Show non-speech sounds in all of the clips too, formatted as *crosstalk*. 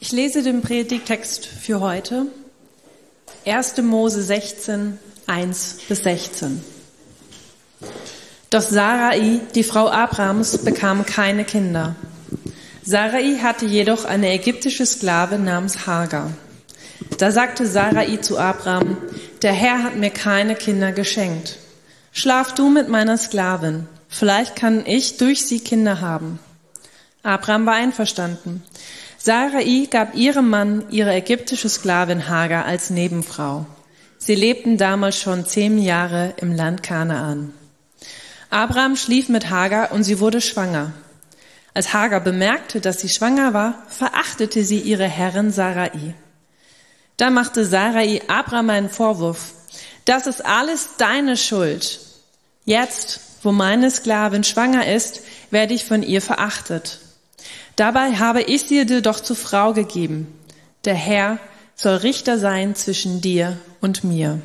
Ich lese den Predigtext für heute. 1. Mose 16, 1 bis 16. Doch Sarai, die Frau Abrams, bekam keine Kinder. Sarai hatte jedoch eine ägyptische Sklave namens Hagar. Da sagte Sarai zu Abram, der Herr hat mir keine Kinder geschenkt. Schlaf du mit meiner Sklavin, vielleicht kann ich durch sie Kinder haben. Abram war einverstanden. Sarai gab ihrem Mann ihre ägyptische Sklavin Hagar als Nebenfrau. Sie lebten damals schon zehn Jahre im Land Kanaan. Abraham schlief mit Hagar und sie wurde schwanger. Als Hagar bemerkte, dass sie schwanger war, verachtete sie ihre Herrin Sarai. Da machte Sarai Abraham einen Vorwurf. Das ist alles deine Schuld. Jetzt, wo meine Sklavin schwanger ist, werde ich von ihr verachtet. Dabei habe ich sie dir doch zur Frau gegeben. Der Herr soll Richter sein zwischen dir und mir.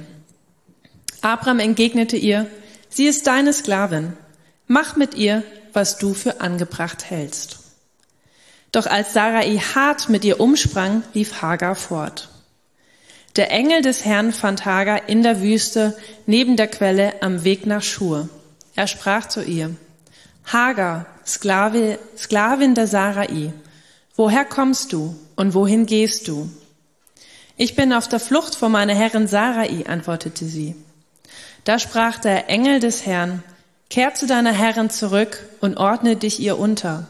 Abraham entgegnete ihr, sie ist deine Sklavin. Mach mit ihr, was du für angebracht hältst. Doch als Sarai hart mit ihr umsprang, lief Hagar fort. Der Engel des Herrn fand Hagar in der Wüste neben der Quelle am Weg nach Schur. Er sprach zu ihr, Hagar, Sklave, Sklavin der Sarai, woher kommst du und wohin gehst du? Ich bin auf der Flucht vor meiner Herrin Sarai, antwortete sie. Da sprach der Engel des Herrn, Kehr zu deiner Herrin zurück und ordne dich ihr unter.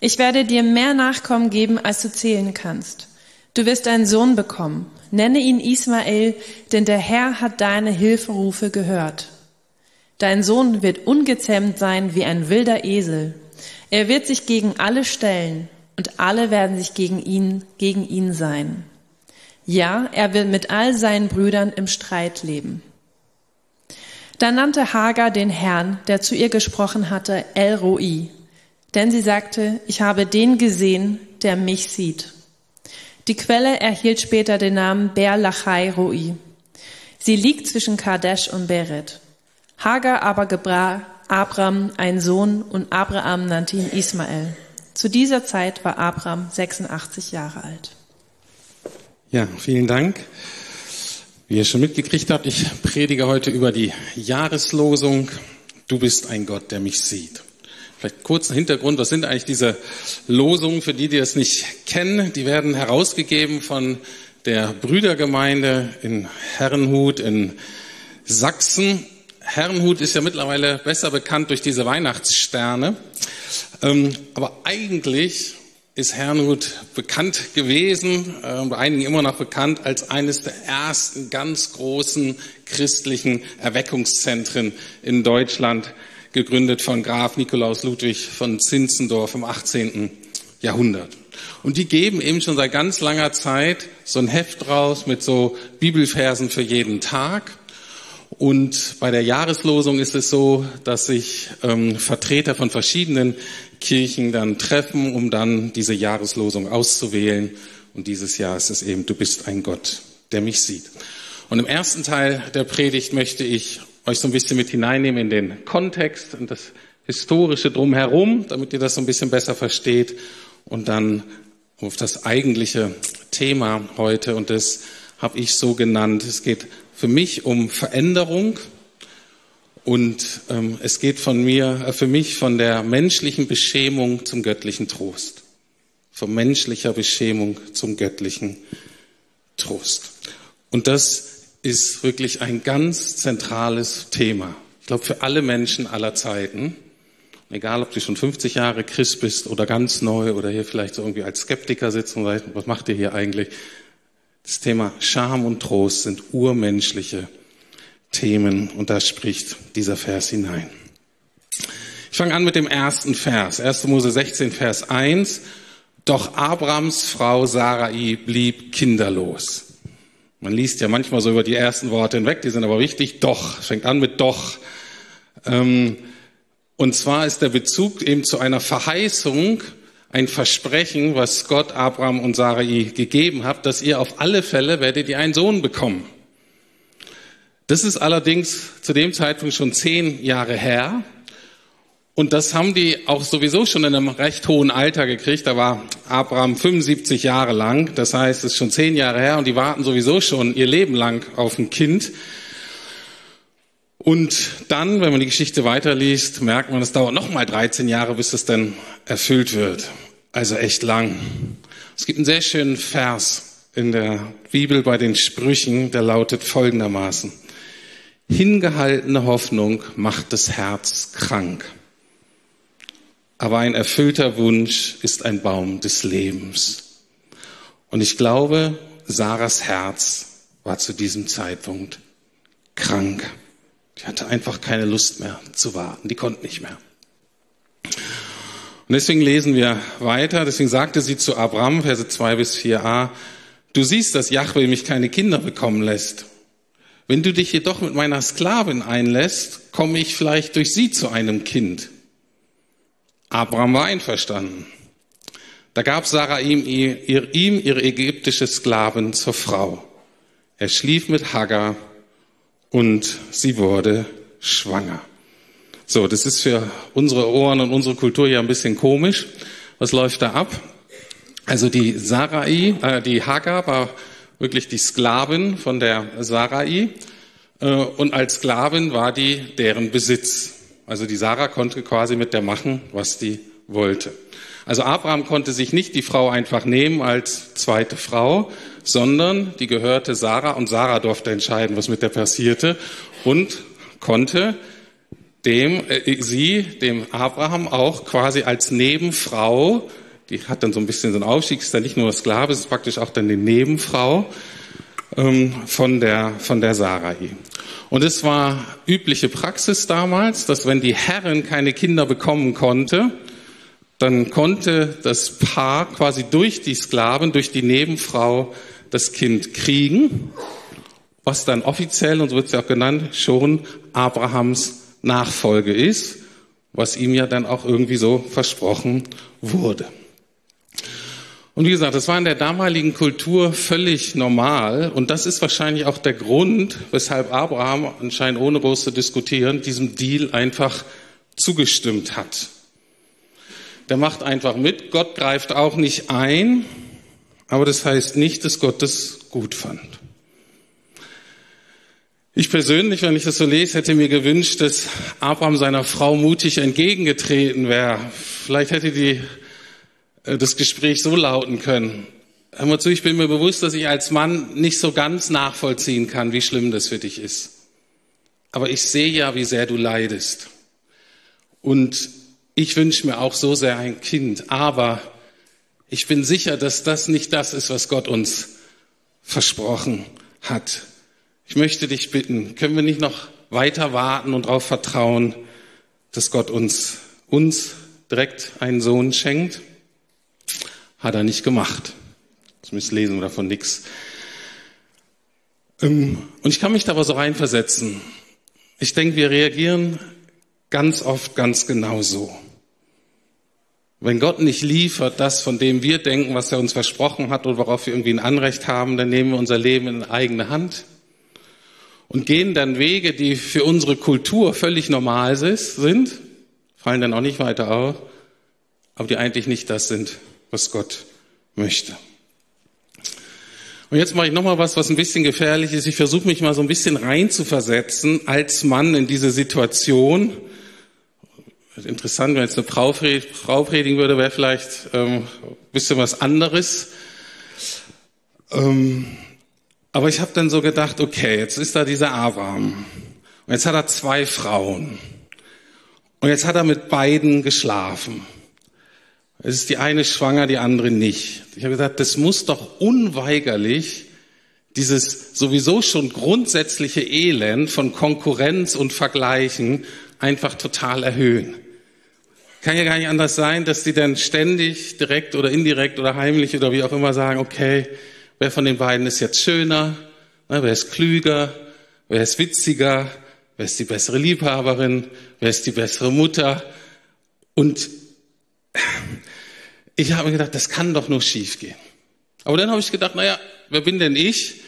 Ich werde dir mehr Nachkommen geben, als du zählen kannst. Du wirst einen Sohn bekommen. Nenne ihn Ismael, denn der Herr hat deine Hilferufe gehört. Dein Sohn wird ungezähmt sein wie ein wilder Esel. Er wird sich gegen alle stellen und alle werden sich gegen ihn, gegen ihn sein. Ja, er wird mit all seinen Brüdern im Streit leben. Da nannte Hagar den Herrn, der zu ihr gesprochen hatte, El Roi, denn sie sagte, ich habe den gesehen, der mich sieht. Die Quelle erhielt später den Namen Ber Lachai Roi. Sie liegt zwischen Kadesh und Beret. Hagar aber gebrach Abram einen Sohn und Abraham nannte ihn Ismael. Zu dieser Zeit war Abram 86 Jahre alt. Ja, vielen Dank. Wie ihr schon mitgekriegt habt, ich predige heute über die Jahreslosung. Du bist ein Gott, der mich sieht. Vielleicht kurzen Hintergrund, was sind eigentlich diese Losungen, für die, die das nicht kennen? Die werden herausgegeben von der Brüdergemeinde in Herrenhut in Sachsen Herrenhut ist ja mittlerweile besser bekannt durch diese Weihnachtssterne. Ähm, aber eigentlich ist Herrenhut bekannt gewesen, äh, bei einigen immer noch bekannt, als eines der ersten ganz großen christlichen Erweckungszentren in Deutschland, gegründet von Graf Nikolaus Ludwig von Zinzendorf im 18. Jahrhundert. Und die geben eben schon seit ganz langer Zeit so ein Heft raus mit so Bibelversen für jeden Tag. Und bei der Jahreslosung ist es so, dass sich ähm, Vertreter von verschiedenen Kirchen dann treffen, um dann diese Jahreslosung auszuwählen. Und dieses Jahr ist es eben, du bist ein Gott, der mich sieht. Und im ersten Teil der Predigt möchte ich euch so ein bisschen mit hineinnehmen in den Kontext und das Historische drumherum, damit ihr das so ein bisschen besser versteht. Und dann auf das eigentliche Thema heute. Und das habe ich so genannt. Es geht für mich um Veränderung und ähm, es geht von mir, äh, für mich von der menschlichen Beschämung zum göttlichen Trost. Von menschlicher Beschämung zum göttlichen Trost. Und das ist wirklich ein ganz zentrales Thema. Ich glaube, für alle Menschen aller Zeiten, egal ob du schon 50 Jahre Christ bist oder ganz neu oder hier vielleicht so irgendwie als Skeptiker sitzt und sagt, was macht ihr hier eigentlich? Das Thema Scham und Trost sind urmenschliche Themen und da spricht dieser Vers hinein. Ich fange an mit dem ersten Vers, 1. Mose 16, Vers 1. Doch Abrams Frau Sarai blieb kinderlos. Man liest ja manchmal so über die ersten Worte hinweg, die sind aber wichtig. Doch, fängt an mit doch. Ähm, und zwar ist der Bezug eben zu einer Verheißung, ein Versprechen, was Gott Abraham und Sarai gegeben hat, dass ihr auf alle Fälle werdet ihr einen Sohn bekommen. Das ist allerdings zu dem Zeitpunkt schon zehn Jahre her. Und das haben die auch sowieso schon in einem recht hohen Alter gekriegt. Da war Abraham 75 Jahre lang. Das heißt, es ist schon zehn Jahre her und die warten sowieso schon ihr Leben lang auf ein Kind. Und dann, wenn man die Geschichte weiterliest, merkt man, es dauert noch mal 13 Jahre, bis es dann erfüllt wird. Also echt lang. Es gibt einen sehr schönen Vers in der Bibel bei den Sprüchen, der lautet folgendermaßen. Hingehaltene Hoffnung macht das Herz krank. Aber ein erfüllter Wunsch ist ein Baum des Lebens. Und ich glaube, Sarahs Herz war zu diesem Zeitpunkt krank. Die hatte einfach keine Lust mehr zu warten. Die konnte nicht mehr. Und deswegen lesen wir weiter. Deswegen sagte sie zu Abraham, Verse 2 bis 4a, du siehst, dass Yahweh mich keine Kinder bekommen lässt. Wenn du dich jedoch mit meiner Sklavin einlässt, komme ich vielleicht durch sie zu einem Kind. Abraham war einverstanden. Da gab Sarah ihm, ihr, ihm ihre ägyptische Sklavin zur Frau. Er schlief mit Hagar und sie wurde schwanger. So, das ist für unsere Ohren und unsere Kultur ja ein bisschen komisch. Was läuft da ab? Also die Sarai, äh, die Hagar war wirklich die Sklavin von der Sarai äh, und als Sklavin war die deren Besitz. Also die Sarah konnte quasi mit der machen, was die wollte. Also Abraham konnte sich nicht die Frau einfach nehmen als zweite Frau, sondern die gehörte Sarah und Sarah durfte entscheiden, was mit der passierte und konnte dem äh, sie dem Abraham auch quasi als Nebenfrau, die hat dann so ein bisschen so einen Aufstieg, ist dann nicht nur Sklave, ist praktisch auch dann die Nebenfrau ähm, von der von der Sarai. Und es war übliche Praxis damals, dass wenn die Herrin keine Kinder bekommen konnte, dann konnte das Paar quasi durch die Sklaven, durch die Nebenfrau das Kind kriegen, was dann offiziell, und so wird es ja auch genannt, schon Abrahams Nachfolge ist, was ihm ja dann auch irgendwie so versprochen wurde. Und wie gesagt, das war in der damaligen Kultur völlig normal. Und das ist wahrscheinlich auch der Grund, weshalb Abraham anscheinend ohne groß zu diskutieren diesem Deal einfach zugestimmt hat. Der macht einfach mit. Gott greift auch nicht ein. Aber das heißt nicht, dass Gott das gut fand. Ich persönlich, wenn ich das so lese, hätte mir gewünscht, dass Abraham seiner Frau mutig entgegengetreten wäre. Vielleicht hätte die äh, das Gespräch so lauten können. Hör mal zu, ich bin mir bewusst, dass ich als Mann nicht so ganz nachvollziehen kann, wie schlimm das für dich ist. Aber ich sehe ja, wie sehr du leidest. Und ich wünsche mir auch so sehr ein Kind. Aber ich bin sicher, dass das nicht das ist, was Gott uns versprochen hat. Ich möchte dich bitten, können wir nicht noch weiter warten und darauf vertrauen, dass Gott uns, uns direkt einen Sohn schenkt? Hat er nicht gemacht. Zumindest lesen wir davon nichts. Ähm, und ich kann mich da aber so reinversetzen. Ich denke, wir reagieren ganz oft ganz genau so. Wenn Gott nicht liefert, das, von dem wir denken, was er uns versprochen hat und worauf wir irgendwie ein Anrecht haben, dann nehmen wir unser Leben in eigene Hand und gehen dann Wege, die für unsere Kultur völlig normal sind, fallen dann auch nicht weiter auf, aber die eigentlich nicht das sind, was Gott möchte. Und jetzt mache ich nochmal was, was ein bisschen gefährlich ist. Ich versuche mich mal so ein bisschen reinzuversetzen als Mann in diese Situation. Interessant, wenn jetzt eine Frau, predigen würde, wäre vielleicht ähm, ein bisschen was anderes. Ähm, aber ich habe dann so gedacht, okay, jetzt ist da dieser Abraham. Und jetzt hat er zwei Frauen. Und jetzt hat er mit beiden geschlafen. Es ist die eine schwanger, die andere nicht. Ich habe gesagt, das muss doch unweigerlich dieses sowieso schon grundsätzliche Elend von Konkurrenz und Vergleichen einfach total erhöhen. Kann ja gar nicht anders sein, dass die dann ständig, direkt oder indirekt oder heimlich oder wie auch immer sagen, okay, wer von den beiden ist jetzt schöner, wer ist klüger, wer ist witziger, wer ist die bessere Liebhaberin, wer ist die bessere Mutter. Und *laughs* ich habe mir gedacht, das kann doch nur schief gehen. Aber dann habe ich gedacht, naja, wer bin denn ich?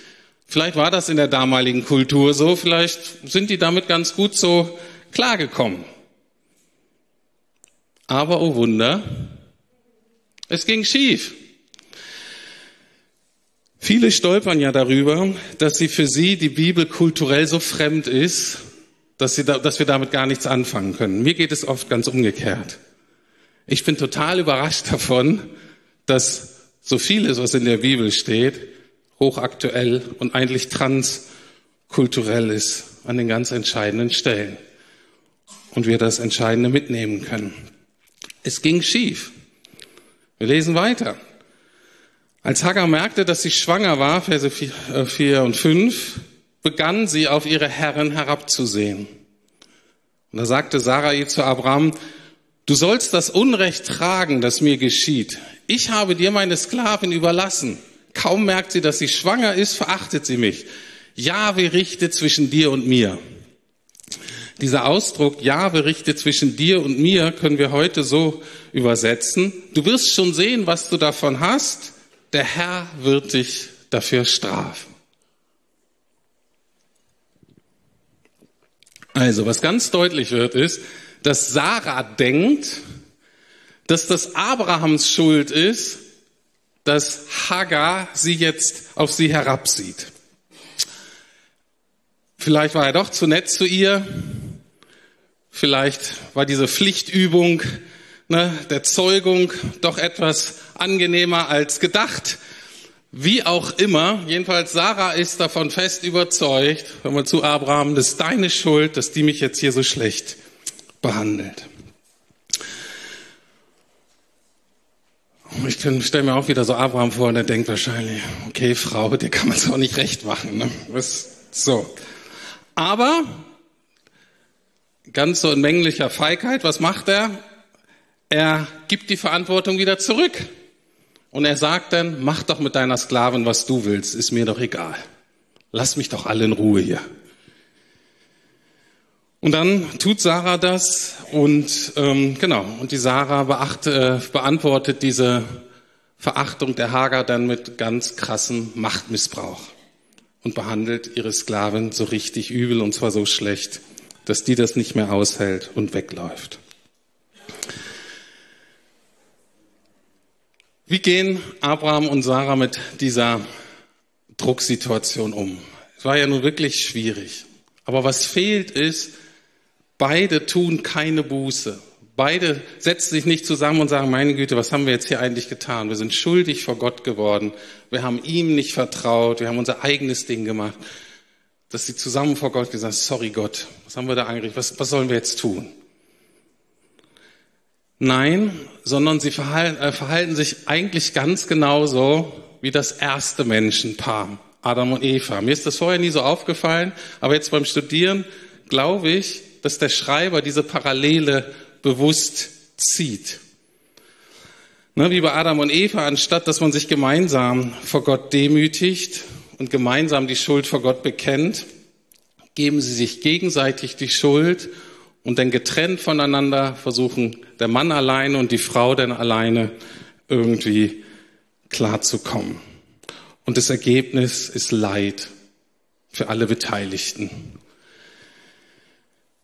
Vielleicht war das in der damaligen Kultur so, vielleicht sind die damit ganz gut so klargekommen. Aber, oh Wunder, es ging schief. Viele stolpern ja darüber, dass sie für sie die Bibel kulturell so fremd ist, dass, sie da, dass wir damit gar nichts anfangen können. Mir geht es oft ganz umgekehrt. Ich bin total überrascht davon, dass so vieles, was in der Bibel steht, hochaktuell und eigentlich transkulturell ist an den ganz entscheidenden Stellen. Und wir das Entscheidende mitnehmen können. Es ging schief. Wir lesen weiter. Als Hagar merkte, dass sie schwanger war, Verse 4 äh, und 5, begann sie auf ihre Herren herabzusehen. Und da sagte Sarai zu Abraham, du sollst das Unrecht tragen, das mir geschieht. Ich habe dir meine Sklavin überlassen. Kaum merkt sie, dass sie schwanger ist, verachtet sie mich. Jahwe richte zwischen dir und mir. Dieser Ausdruck, Jahwe richte zwischen dir und mir, können wir heute so übersetzen. Du wirst schon sehen, was du davon hast der Herr wird dich dafür strafen. Also, was ganz deutlich wird, ist, dass Sarah denkt, dass das Abrahams Schuld ist, dass Hagar sie jetzt auf sie herabsieht. Vielleicht war er doch zu nett zu ihr. Vielleicht war diese Pflichtübung ne, der Zeugung doch etwas angenehmer als gedacht. Wie auch immer, jedenfalls Sarah ist davon fest überzeugt, wenn man zu Abraham, das ist deine Schuld, dass die mich jetzt hier so schlecht behandelt. Ich stelle mir auch wieder so Abraham vor und er denkt wahrscheinlich, okay, Frau, dir kann man es auch nicht recht machen. Ne? Was, so. Aber ganz so in mänglicher Feigheit, was macht er? Er gibt die Verantwortung wieder zurück. Und er sagt dann, mach doch mit deiner Sklavin, was du willst, ist mir doch egal. Lass mich doch alle in Ruhe hier. Und dann tut Sarah das und ähm, genau, und die Sarah beacht, äh, beantwortet diese Verachtung der Hager dann mit ganz krassem Machtmissbrauch und behandelt ihre Sklavin so richtig übel und zwar so schlecht, dass die das nicht mehr aushält und wegläuft. Wie gehen Abraham und Sarah mit dieser Drucksituation um? Es war ja nun wirklich schwierig. Aber was fehlt ist, beide tun keine Buße. Beide setzen sich nicht zusammen und sagen, meine Güte, was haben wir jetzt hier eigentlich getan? Wir sind schuldig vor Gott geworden. Wir haben ihm nicht vertraut. Wir haben unser eigenes Ding gemacht. Dass sie zusammen vor Gott gesagt, sorry Gott, was haben wir da eigentlich? Was, was sollen wir jetzt tun? Nein, sondern sie verhalten, äh, verhalten sich eigentlich ganz genauso wie das erste Menschenpaar, Adam und Eva. Mir ist das vorher nie so aufgefallen, aber jetzt beim Studieren glaube ich, dass der Schreiber diese Parallele bewusst zieht. Ne, wie bei Adam und Eva, anstatt dass man sich gemeinsam vor Gott demütigt und gemeinsam die Schuld vor Gott bekennt, geben sie sich gegenseitig die Schuld und dann getrennt voneinander versuchen, der Mann alleine und die Frau dann alleine irgendwie klarzukommen. Und das Ergebnis ist Leid für alle Beteiligten.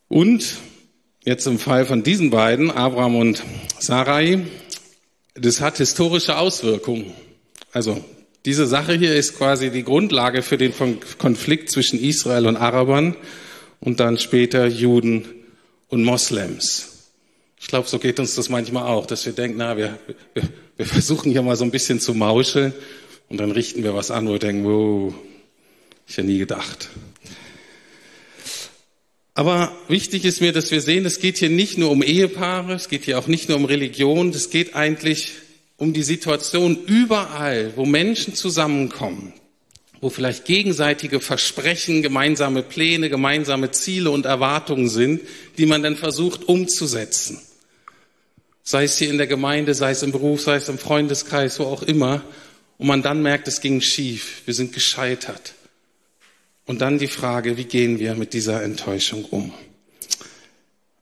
Und jetzt im Fall von diesen beiden, Abraham und Sarai, das hat historische Auswirkungen. Also diese Sache hier ist quasi die Grundlage für den Konflikt zwischen Israel und Arabern und dann später Juden und Moslems. Ich glaube, so geht uns das manchmal auch, dass wir denken, na, wir, wir, wir versuchen hier mal so ein bisschen zu mauscheln und dann richten wir was an, wo wir denken, wow, ich ja nie gedacht. Aber wichtig ist mir, dass wir sehen, es geht hier nicht nur um Ehepaare, es geht hier auch nicht nur um Religion, es geht eigentlich um die Situation überall, wo Menschen zusammenkommen wo vielleicht gegenseitige Versprechen, gemeinsame Pläne, gemeinsame Ziele und Erwartungen sind, die man dann versucht umzusetzen. Sei es hier in der Gemeinde, sei es im Beruf, sei es im Freundeskreis, wo auch immer. Und man dann merkt, es ging schief, wir sind gescheitert. Und dann die Frage, wie gehen wir mit dieser Enttäuschung um?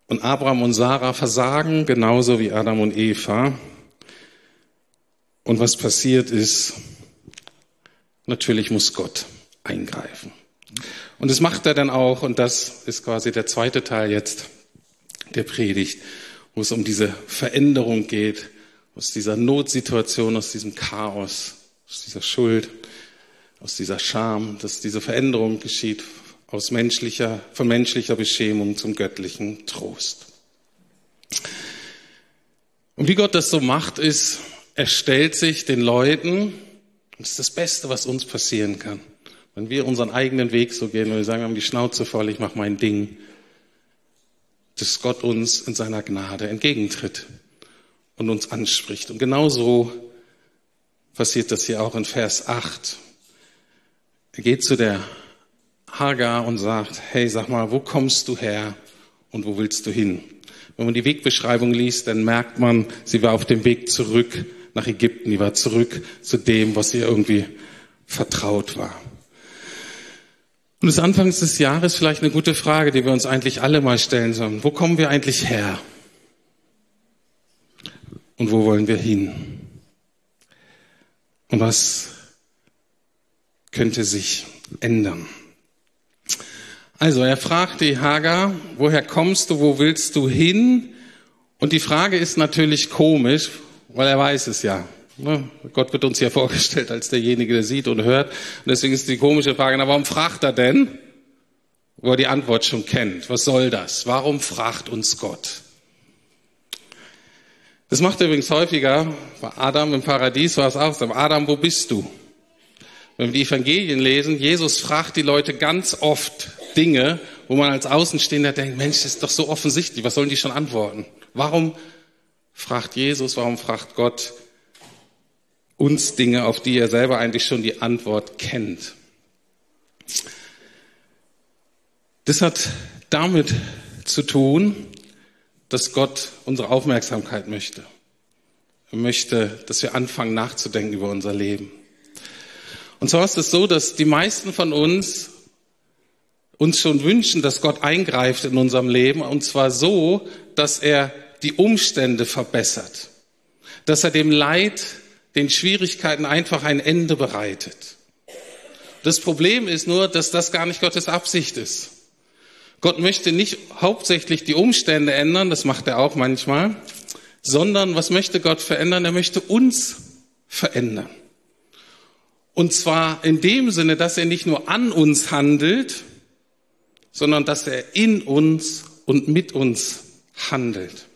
Und Abraham und Sarah versagen genauso wie Adam und Eva. Und was passiert ist, Natürlich muss Gott eingreifen. Und das macht er dann auch, und das ist quasi der zweite Teil jetzt der Predigt. wo es um diese Veränderung geht, aus dieser Notsituation, aus diesem Chaos, aus dieser Schuld, aus dieser Scham, dass diese Veränderung geschieht aus menschlicher, von menschlicher Beschämung zum göttlichen Trost. Und wie Gott das so macht, ist, er stellt sich den Leuten, das ist das Beste, was uns passieren kann. Wenn wir unseren eigenen Weg so gehen und wir sagen, wir haben die Schnauze voll, ich mache mein Ding, dass Gott uns in seiner Gnade entgegentritt und uns anspricht. Und genauso passiert das hier auch in Vers 8. Er geht zu der Hagar und sagt, hey, sag mal, wo kommst du her und wo willst du hin? Wenn man die Wegbeschreibung liest, dann merkt man, sie war auf dem Weg zurück nach Ägypten, die war zurück zu dem, was ihr irgendwie vertraut war. Und es ist Anfangs des Jahres vielleicht eine gute Frage, die wir uns eigentlich alle mal stellen sollen. Wo kommen wir eigentlich her? Und wo wollen wir hin? Und was könnte sich ändern? Also er fragt die Hagar, woher kommst du, wo willst du hin? Und die Frage ist natürlich komisch, weil er weiß es ja. Ne? Gott wird uns ja vorgestellt als derjenige, der sieht und hört. Und deswegen ist die komische Frage, na, warum fragt er denn? Wo er die Antwort schon kennt. Was soll das? Warum fragt uns Gott? Das macht er übrigens häufiger. Bei Adam im Paradies war es auch so. Adam, wo bist du? Wenn wir die Evangelien lesen, Jesus fragt die Leute ganz oft Dinge, wo man als Außenstehender denkt, Mensch, das ist doch so offensichtlich. Was sollen die schon antworten? Warum fragt Jesus, warum fragt Gott uns Dinge, auf die er selber eigentlich schon die Antwort kennt. Das hat damit zu tun, dass Gott unsere Aufmerksamkeit möchte. Er möchte, dass wir anfangen nachzudenken über unser Leben. Und zwar ist es so, dass die meisten von uns uns schon wünschen, dass Gott eingreift in unserem Leben, und zwar so, dass er die Umstände verbessert, dass er dem Leid den Schwierigkeiten einfach ein Ende bereitet. Das Problem ist nur, dass das gar nicht Gottes Absicht ist. Gott möchte nicht hauptsächlich die Umstände ändern, das macht er auch manchmal, sondern was möchte Gott verändern? Er möchte uns verändern. Und zwar in dem Sinne, dass er nicht nur an uns handelt, sondern dass er in uns und mit uns handelt.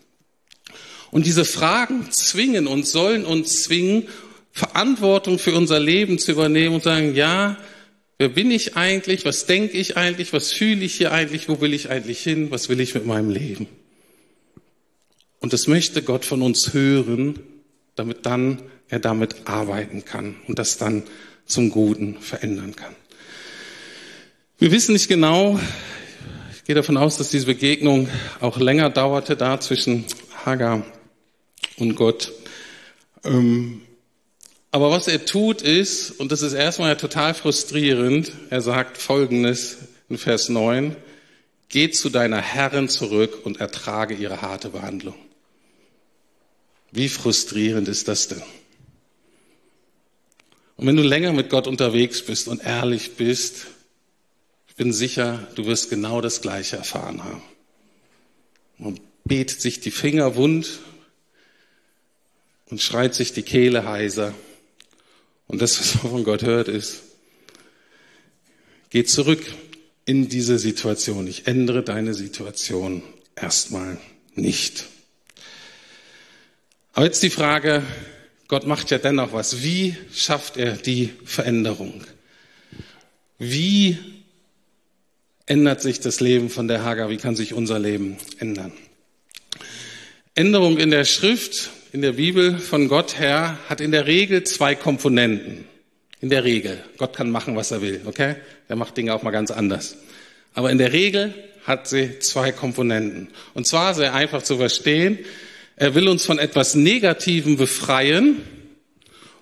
Und diese Fragen zwingen uns, sollen uns zwingen, Verantwortung für unser Leben zu übernehmen und sagen, ja, wer bin ich eigentlich? Was denke ich eigentlich? Was fühle ich hier eigentlich? Wo will ich eigentlich hin? Was will ich mit meinem Leben? Und das möchte Gott von uns hören, damit dann er damit arbeiten kann und das dann zum Guten verändern kann. Wir wissen nicht genau, ich gehe davon aus, dass diese Begegnung auch länger dauerte da zwischen Hagar und Gott. Ähm, aber was er tut ist, und das ist erstmal total frustrierend, er sagt Folgendes in Vers 9, geh zu deiner Herrin zurück und ertrage ihre harte Behandlung. Wie frustrierend ist das denn? Und wenn du länger mit Gott unterwegs bist und ehrlich bist, ich bin sicher, du wirst genau das Gleiche erfahren haben. Man betet sich die Finger wund und schreit sich die Kehle heiser. Und das, was man von Gott hört, ist, geh zurück in diese Situation. Ich ändere deine Situation erstmal nicht. Aber jetzt die Frage, Gott macht ja dennoch was. Wie schafft er die Veränderung? Wie ändert sich das Leben von der Hagar? Wie kann sich unser Leben ändern? Änderung in der Schrift in der Bibel von Gott her hat in der Regel zwei Komponenten. In der Regel. Gott kann machen, was er will, okay? Er macht Dinge auch mal ganz anders. Aber in der Regel hat sie zwei Komponenten. Und zwar sehr einfach zu verstehen. Er will uns von etwas Negativem befreien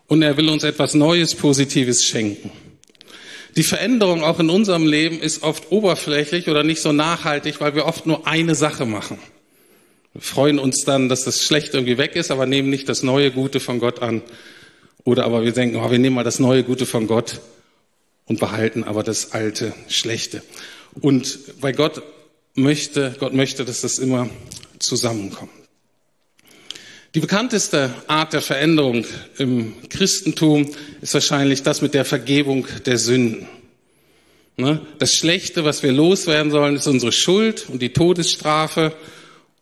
und er will uns etwas Neues, Positives schenken. Die Veränderung auch in unserem Leben ist oft oberflächlich oder nicht so nachhaltig, weil wir oft nur eine Sache machen. Freuen uns dann, dass das Schlechte irgendwie weg ist, aber nehmen nicht das neue Gute von Gott an. Oder aber wir denken, oh, wir nehmen mal das neue Gute von Gott und behalten aber das alte Schlechte. Und weil Gott möchte, Gott möchte, dass das immer zusammenkommt. Die bekannteste Art der Veränderung im Christentum ist wahrscheinlich das mit der Vergebung der Sünden. Ne? Das Schlechte, was wir loswerden sollen, ist unsere Schuld und die Todesstrafe.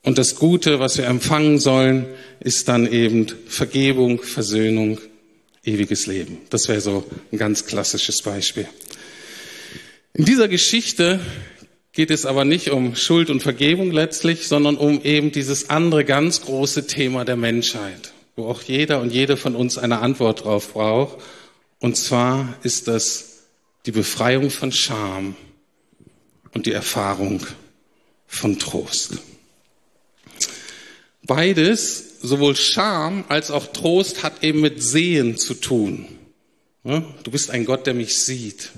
Und das Gute, was wir empfangen sollen, ist dann eben Vergebung, Versöhnung, ewiges Leben. Das wäre so ein ganz klassisches Beispiel. In dieser Geschichte geht es aber nicht um Schuld und Vergebung letztlich, sondern um eben dieses andere ganz große Thema der Menschheit, wo auch jeder und jede von uns eine Antwort drauf braucht. Und zwar ist das die Befreiung von Scham und die Erfahrung von Trost. Beides, sowohl Scham als auch Trost, hat eben mit Sehen zu tun. Du bist ein Gott, der mich sieht.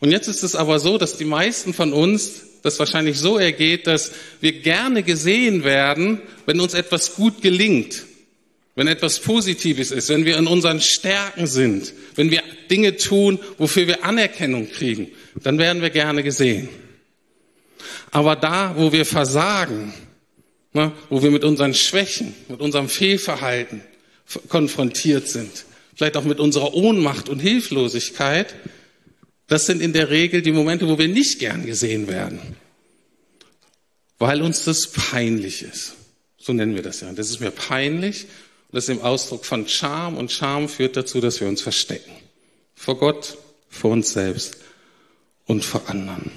Und jetzt ist es aber so, dass die meisten von uns das wahrscheinlich so ergeht, dass wir gerne gesehen werden, wenn uns etwas gut gelingt, wenn etwas Positives ist, wenn wir in unseren Stärken sind, wenn wir Dinge tun, wofür wir Anerkennung kriegen, dann werden wir gerne gesehen. Aber da, wo wir versagen, ne, wo wir mit unseren Schwächen, mit unserem Fehlverhalten konfrontiert sind, vielleicht auch mit unserer Ohnmacht und Hilflosigkeit, das sind in der Regel die Momente, wo wir nicht gern gesehen werden, weil uns das peinlich ist. So nennen wir das ja. Das ist mir peinlich und das ist im Ausdruck von Scham und Scham führt dazu, dass wir uns verstecken. Vor Gott, vor uns selbst und vor anderen.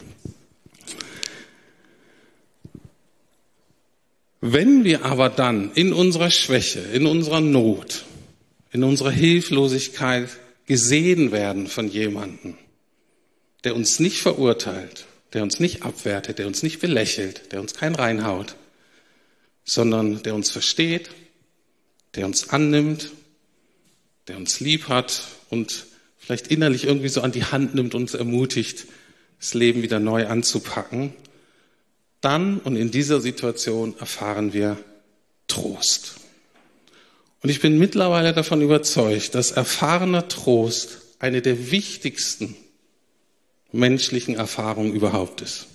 Wenn wir aber dann in unserer Schwäche, in unserer Not, in unserer Hilflosigkeit gesehen werden von jemandem, der uns nicht verurteilt, der uns nicht abwertet, der uns nicht belächelt, der uns kein reinhaut, sondern der uns versteht, der uns annimmt, der uns lieb hat und vielleicht innerlich irgendwie so an die Hand nimmt und uns ermutigt, das Leben wieder neu anzupacken, dann und in dieser Situation erfahren wir Trost. Und ich bin mittlerweile davon überzeugt, dass erfahrener Trost eine der wichtigsten menschlichen Erfahrung überhaupt ist.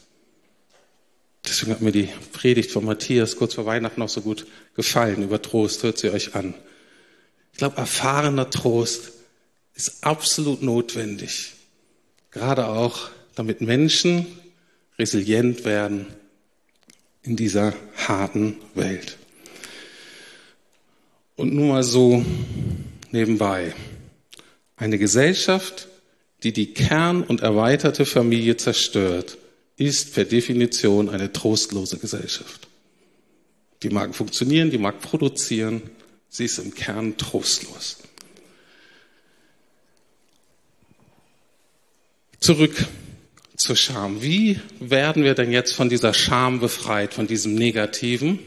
Deswegen hat mir die Predigt von Matthias kurz vor Weihnachten noch so gut gefallen. Über Trost hört sie euch an. Ich glaube, erfahrener Trost ist absolut notwendig. Gerade auch, damit Menschen resilient werden in dieser harten Welt. Und nur mal so nebenbei. Eine Gesellschaft, die die Kern- und erweiterte Familie zerstört, ist per Definition eine trostlose Gesellschaft. Die mag funktionieren, die mag produzieren, sie ist im Kern trostlos. Zurück zur Scham. Wie werden wir denn jetzt von dieser Scham befreit, von diesem Negativen?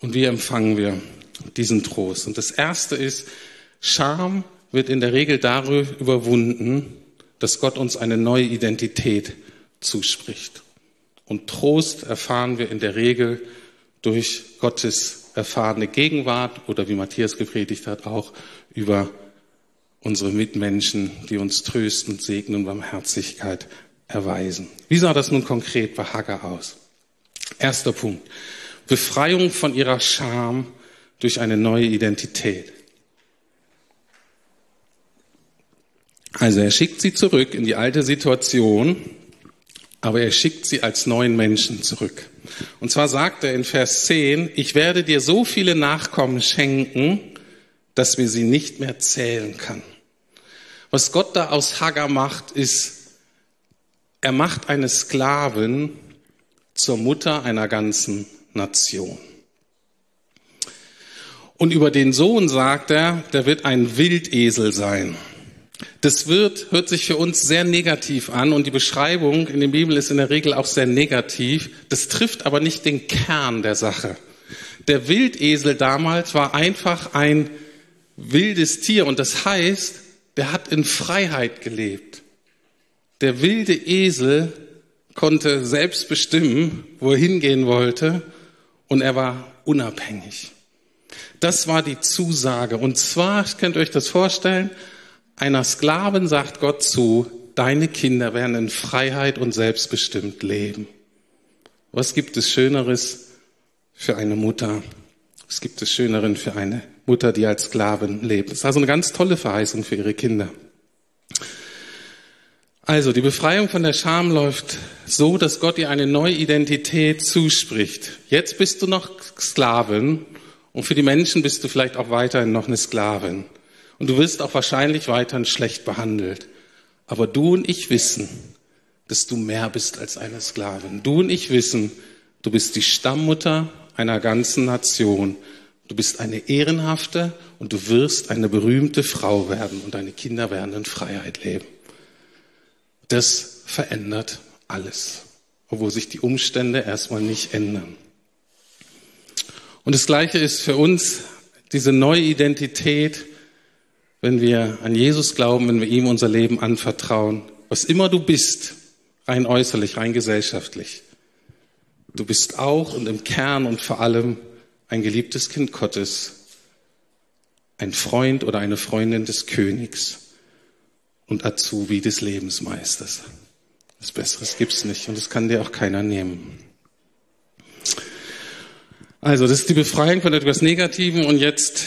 Und wie empfangen wir diesen Trost? Und das Erste ist, Scham wird in der Regel darüber überwunden, dass Gott uns eine neue Identität zuspricht. Und Trost erfahren wir in der Regel durch Gottes erfahrene Gegenwart oder wie Matthias gepredigt hat, auch über unsere Mitmenschen, die uns trösten, segnen und Barmherzigkeit erweisen. Wie sah das nun konkret bei Hagar aus? Erster Punkt. Befreiung von ihrer Scham durch eine neue Identität. Also er schickt sie zurück in die alte Situation, aber er schickt sie als neuen Menschen zurück. Und zwar sagt er in Vers 10, ich werde dir so viele Nachkommen schenken, dass wir sie nicht mehr zählen kann. Was Gott da aus Hagar macht, ist, er macht eine Sklavin zur Mutter einer ganzen Nation. Und über den Sohn sagt er, der wird ein Wildesel sein. Das wird, hört sich für uns sehr negativ an und die Beschreibung in der Bibel ist in der Regel auch sehr negativ. Das trifft aber nicht den Kern der Sache. Der Wildesel damals war einfach ein wildes Tier und das heißt, der hat in Freiheit gelebt. Der wilde Esel konnte selbst bestimmen, wo er hingehen wollte und er war unabhängig. Das war die Zusage. Und zwar, könnt ihr euch das vorstellen, einer Sklaven sagt Gott zu, deine Kinder werden in Freiheit und selbstbestimmt leben. Was gibt es Schöneres für eine Mutter, Es gibt es Schöneren für eine Mutter, die als Sklavin lebt. Das ist also eine ganz tolle Verheißung für ihre Kinder. Also, die Befreiung von der Scham läuft so, dass Gott ihr eine neue Identität zuspricht. Jetzt bist du noch Sklavin und für die Menschen bist du vielleicht auch weiterhin noch eine Sklavin. Und du wirst auch wahrscheinlich weiterhin schlecht behandelt. Aber du und ich wissen, dass du mehr bist als eine Sklavin. Du und ich wissen, du bist die Stammmutter einer ganzen Nation. Du bist eine ehrenhafte und du wirst eine berühmte Frau werden und deine Kinder werden in Freiheit leben das verändert alles, obwohl sich die Umstände erstmal nicht ändern. Und das Gleiche ist für uns diese neue Identität, wenn wir an Jesus glauben, wenn wir ihm unser Leben anvertrauen. Was immer du bist, rein äußerlich, rein gesellschaftlich, du bist auch und im Kern und vor allem ein geliebtes Kind Gottes, ein Freund oder eine Freundin des Königs und Azubi des Lebensmeisters. Was Besseres gibt's nicht und das kann dir auch keiner nehmen. Also, das ist die Befreiung von etwas Negativem und jetzt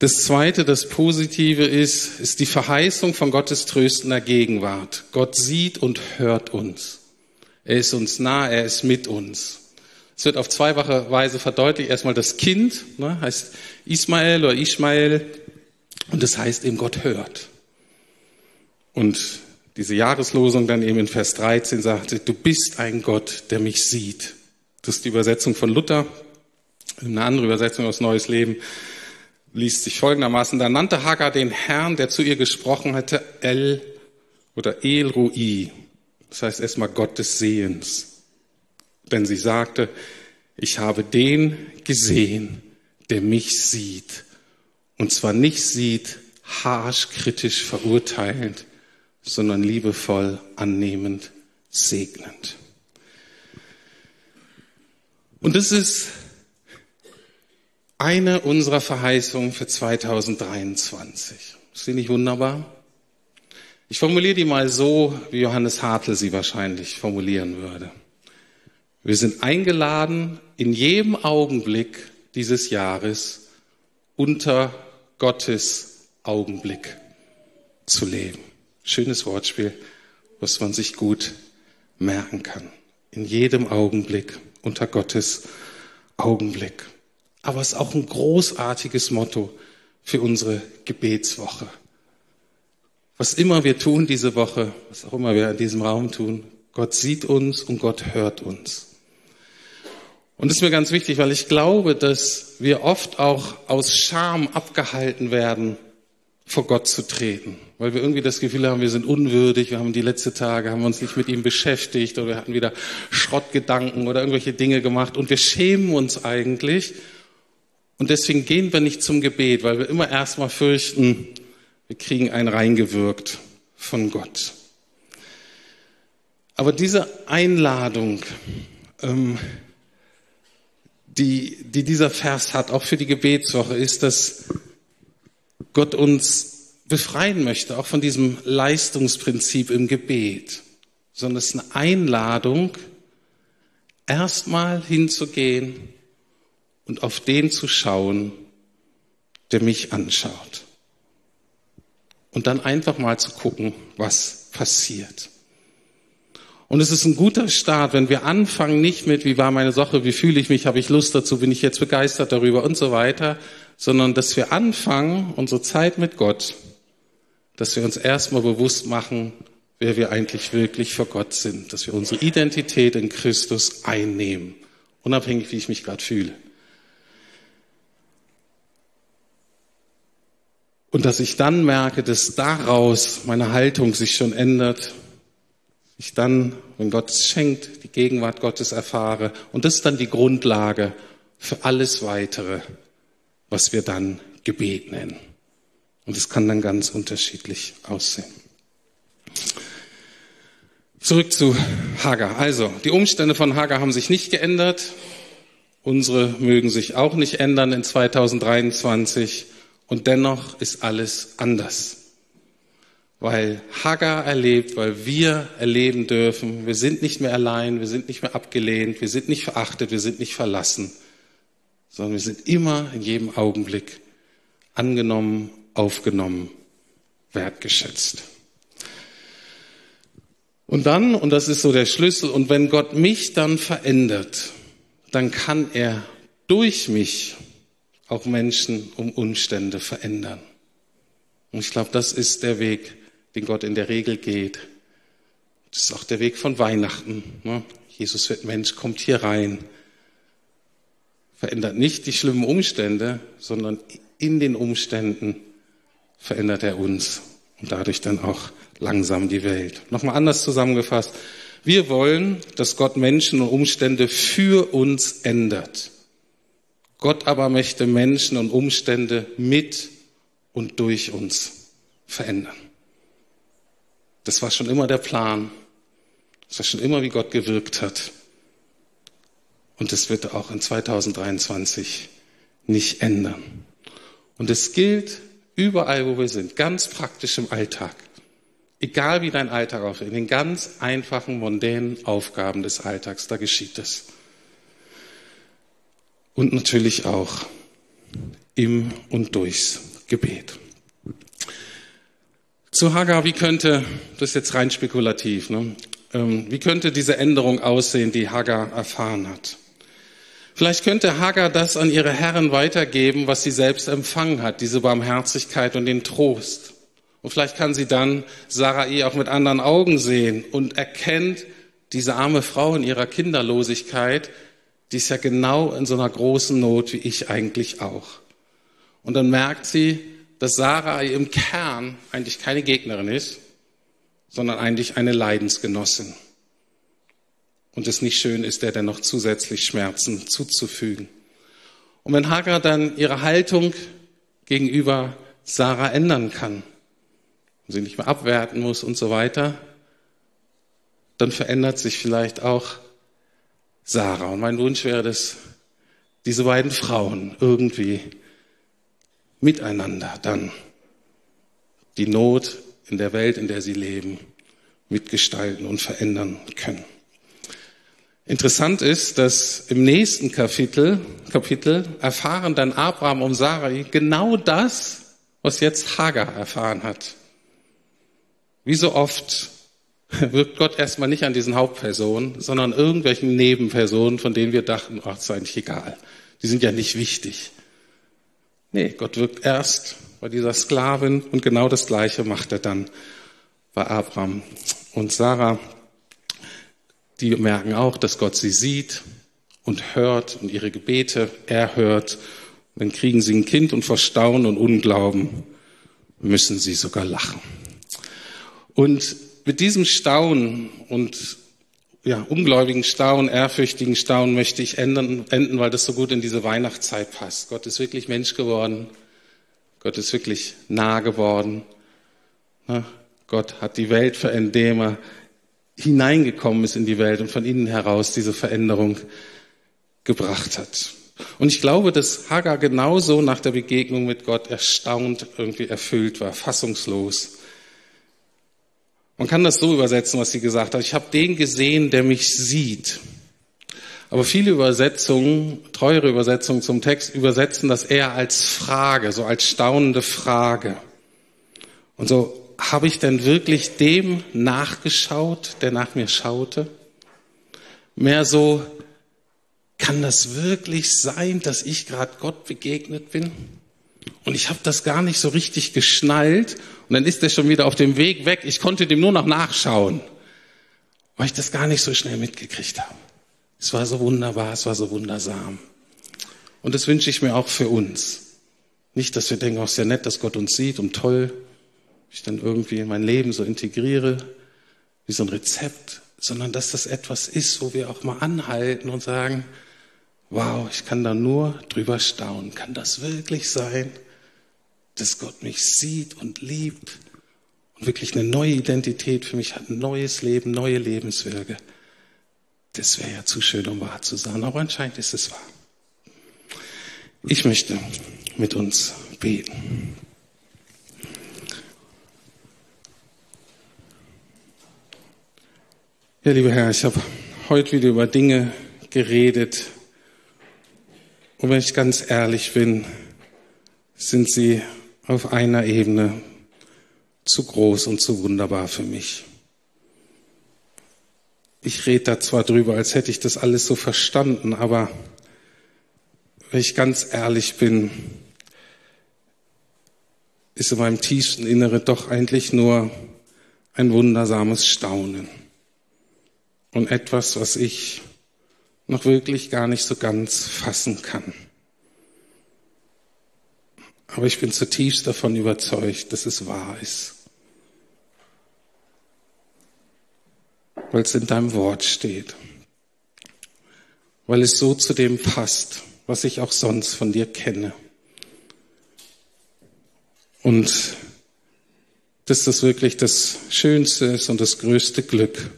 das zweite, das Positive ist, ist die Verheißung von Gottes tröstender Gegenwart. Gott sieht und hört uns. Er ist uns nah, er ist mit uns. Es wird auf zweifache Weise verdeutlicht. Erstmal das Kind, ne, heißt Ismael oder Ishmael, und das heißt eben, Gott hört. Und diese Jahreslosung dann eben in Vers 13 sagte, du bist ein Gott, der mich sieht. Das ist die Übersetzung von Luther. Eine andere Übersetzung aus Neues Leben liest sich folgendermaßen. Da nannte Hagar den Herrn, der zu ihr gesprochen hatte, El oder El Rui. Das heißt erstmal Gott des Sehens. Denn sie sagte, ich habe den gesehen, der mich sieht. Und zwar nicht sieht, harsch, kritisch, verurteilend, sondern liebevoll, annehmend, segnend. Und das ist eine unserer Verheißungen für 2023. Ist die nicht wunderbar? Ich formuliere die mal so, wie Johannes Hartl sie wahrscheinlich formulieren würde. Wir sind eingeladen, in jedem Augenblick dieses Jahres unter Gottes Augenblick zu leben. Schönes Wortspiel, was man sich gut merken kann. In jedem Augenblick unter Gottes Augenblick. Aber es ist auch ein großartiges Motto für unsere Gebetswoche. Was immer wir tun diese Woche, was auch immer wir in diesem Raum tun, Gott sieht uns und Gott hört uns. Und das ist mir ganz wichtig, weil ich glaube, dass wir oft auch aus Scham abgehalten werden, vor Gott zu treten. Weil wir irgendwie das Gefühl haben, wir sind unwürdig, wir haben die letzten Tage, haben uns nicht mit ihm beschäftigt oder wir hatten wieder Schrottgedanken oder irgendwelche Dinge gemacht und wir schämen uns eigentlich. Und deswegen gehen wir nicht zum Gebet, weil wir immer erstmal fürchten, wir kriegen einen reingewirkt von Gott. Aber diese Einladung, ähm, die, die dieser Vers hat, auch für die Gebetswoche, ist, dass Gott uns befreien möchte, auch von diesem Leistungsprinzip im Gebet, sondern es ist eine Einladung, erstmal hinzugehen und auf den zu schauen, der mich anschaut. Und dann einfach mal zu gucken, was passiert. Und es ist ein guter Start, wenn wir anfangen, nicht mit, wie war meine Sache, wie fühle ich mich, habe ich Lust dazu, bin ich jetzt begeistert darüber und so weiter, sondern dass wir anfangen, unsere Zeit mit Gott, dass wir uns erstmal bewusst machen, wer wir eigentlich wirklich vor Gott sind, dass wir unsere Identität in Christus einnehmen, unabhängig, wie ich mich gerade fühle. Und dass ich dann merke, dass daraus meine Haltung sich schon ändert ich dann, wenn Gott es schenkt, die Gegenwart Gottes erfahre. Und das ist dann die Grundlage für alles weitere, was wir dann Gebet nennen. Und es kann dann ganz unterschiedlich aussehen. Zurück zu Hagar. Also, die Umstände von Hagar haben sich nicht geändert. Unsere mögen sich auch nicht ändern in 2023. Und dennoch ist alles anders weil Hagar erlebt, weil wir erleben dürfen, wir sind nicht mehr allein, wir sind nicht mehr abgelehnt, wir sind nicht verachtet, wir sind nicht verlassen. sondern wir sind immer in jedem Augenblick angenommen, aufgenommen, wertgeschätzt. Und dann, und das ist so der Schlüssel, und wenn Gott mich dann verändert, dann kann er durch mich auch Menschen um Umstände verändern. Und ich glaube, das ist der Weg, den Gott in der Regel geht. Das ist auch der Weg von Weihnachten. Ne? Jesus wird Mensch, kommt hier rein, verändert nicht die schlimmen Umstände, sondern in den Umständen verändert er uns und dadurch dann auch langsam die Welt. Nochmal anders zusammengefasst. Wir wollen, dass Gott Menschen und Umstände für uns ändert. Gott aber möchte Menschen und Umstände mit und durch uns verändern. Das war schon immer der Plan. Das war schon immer, wie Gott gewirkt hat. Und das wird auch in 2023 nicht ändern. Und es gilt überall, wo wir sind, ganz praktisch im Alltag. Egal wie dein Alltag aussieht, in den ganz einfachen, mondänen Aufgaben des Alltags, da geschieht es. Und natürlich auch im und durchs Gebet. Zu Hagar, wie könnte, das ist jetzt rein spekulativ, ne? Ähm, wie könnte diese Änderung aussehen, die Hagar erfahren hat? Vielleicht könnte Hagar das an ihre Herren weitergeben, was sie selbst empfangen hat, diese Barmherzigkeit und den Trost. Und vielleicht kann sie dann Sarai auch mit anderen Augen sehen und erkennt diese arme Frau in ihrer Kinderlosigkeit, die ist ja genau in so einer großen Not wie ich eigentlich auch. Und dann merkt sie, dass Sarai im Kern eigentlich keine Gegnerin ist, sondern eigentlich eine Leidensgenossin. Und es nicht schön ist, der dennoch zusätzlich Schmerzen zuzufügen. Und wenn Hagar dann ihre Haltung gegenüber Sarah ändern kann, und sie nicht mehr abwerten muss und so weiter, dann verändert sich vielleicht auch Sarah. Und mein Wunsch wäre, dass diese beiden Frauen irgendwie miteinander dann die Not in der Welt, in der sie leben, mitgestalten und verändern können. Interessant ist, dass im nächsten Kapitel, Kapitel erfahren dann Abraham und Sarai genau das, was jetzt Hagar erfahren hat. Wie so oft *laughs* wirkt Gott erstmal nicht an diesen Hauptpersonen, sondern irgendwelchen Nebenpersonen, von denen wir dachten, ach, ist eigentlich egal. Die sind ja nicht wichtig. Nee, Gott wirkt erst bei dieser Sklavin und genau das Gleiche macht er dann bei Abraham und Sarah. Die merken auch, dass Gott sie sieht und hört und ihre Gebete erhört. Dann kriegen sie ein Kind und vor Staunen und Unglauben müssen sie sogar lachen. Und mit diesem Staunen und ja, ungläubigen Staunen, ehrfürchtigen Staunen möchte ich enden, enden, weil das so gut in diese Weihnachtszeit passt. Gott ist wirklich Mensch geworden. Gott ist wirklich nah geworden. Gott hat die Welt verändert, indem er hineingekommen ist in die Welt und von innen heraus diese Veränderung gebracht hat. Und ich glaube, dass Hagar genauso nach der Begegnung mit Gott erstaunt irgendwie erfüllt war, fassungslos. Man kann das so übersetzen, was sie gesagt hat. Ich habe den gesehen, der mich sieht. Aber viele Übersetzungen, treuere Übersetzungen zum Text, übersetzen das eher als Frage, so als staunende Frage. Und so, habe ich denn wirklich dem nachgeschaut, der nach mir schaute? Mehr so, kann das wirklich sein, dass ich gerade Gott begegnet bin? Und ich habe das gar nicht so richtig geschnallt. Und dann ist er schon wieder auf dem Weg weg. Ich konnte dem nur noch nachschauen, weil ich das gar nicht so schnell mitgekriegt habe. Es war so wunderbar, es war so wundersam. Und das wünsche ich mir auch für uns. Nicht, dass wir denken, ist ja nett, dass Gott uns sieht und toll, ich dann irgendwie in mein Leben so integriere, wie so ein Rezept, sondern dass das etwas ist, wo wir auch mal anhalten und sagen, wow, ich kann da nur drüber staunen. Kann das wirklich sein, dass Gott mich sieht und liebt und wirklich eine neue Identität für mich hat, ein neues Leben, neue Lebenswirke? Das wäre ja zu schön, um wahr zu sein, aber anscheinend ist es wahr. Ich möchte mit uns beten. Ja, lieber Herr, ich habe heute wieder über Dinge geredet, Und wenn ich ganz ehrlich bin, sind sie auf einer Ebene zu groß und zu wunderbar für mich. Ich rede da zwar drüber, als hätte ich das alles so verstanden, aber wenn ich ganz ehrlich bin, ist in meinem tiefsten Innere doch eigentlich nur ein wundersames Staunen und etwas, was ich noch wirklich gar nicht so ganz fassen kann. Aber ich bin zutiefst davon überzeugt, dass es wahr ist. Weil es in deinem Wort steht. Weil es so zu dem passt, was ich auch sonst von dir kenne. Und dass das wirklich das Schönste ist und das größte Glück,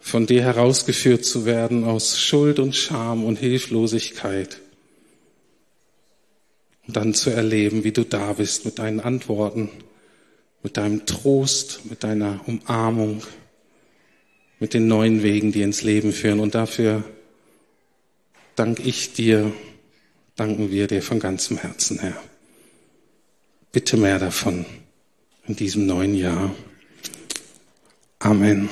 von dir herausgeführt zu werden aus Schuld und Scham und Hilflosigkeit. Und dann zu erleben, wie du da bist mit deinen Antworten, mit deinem Trost, mit deiner Umarmung, mit den neuen Wegen, die ins Leben führen. Und dafür danke ich dir, danken wir dir von ganzem Herzen, Herr. Bitte mehr davon in diesem neuen Jahr. Amen.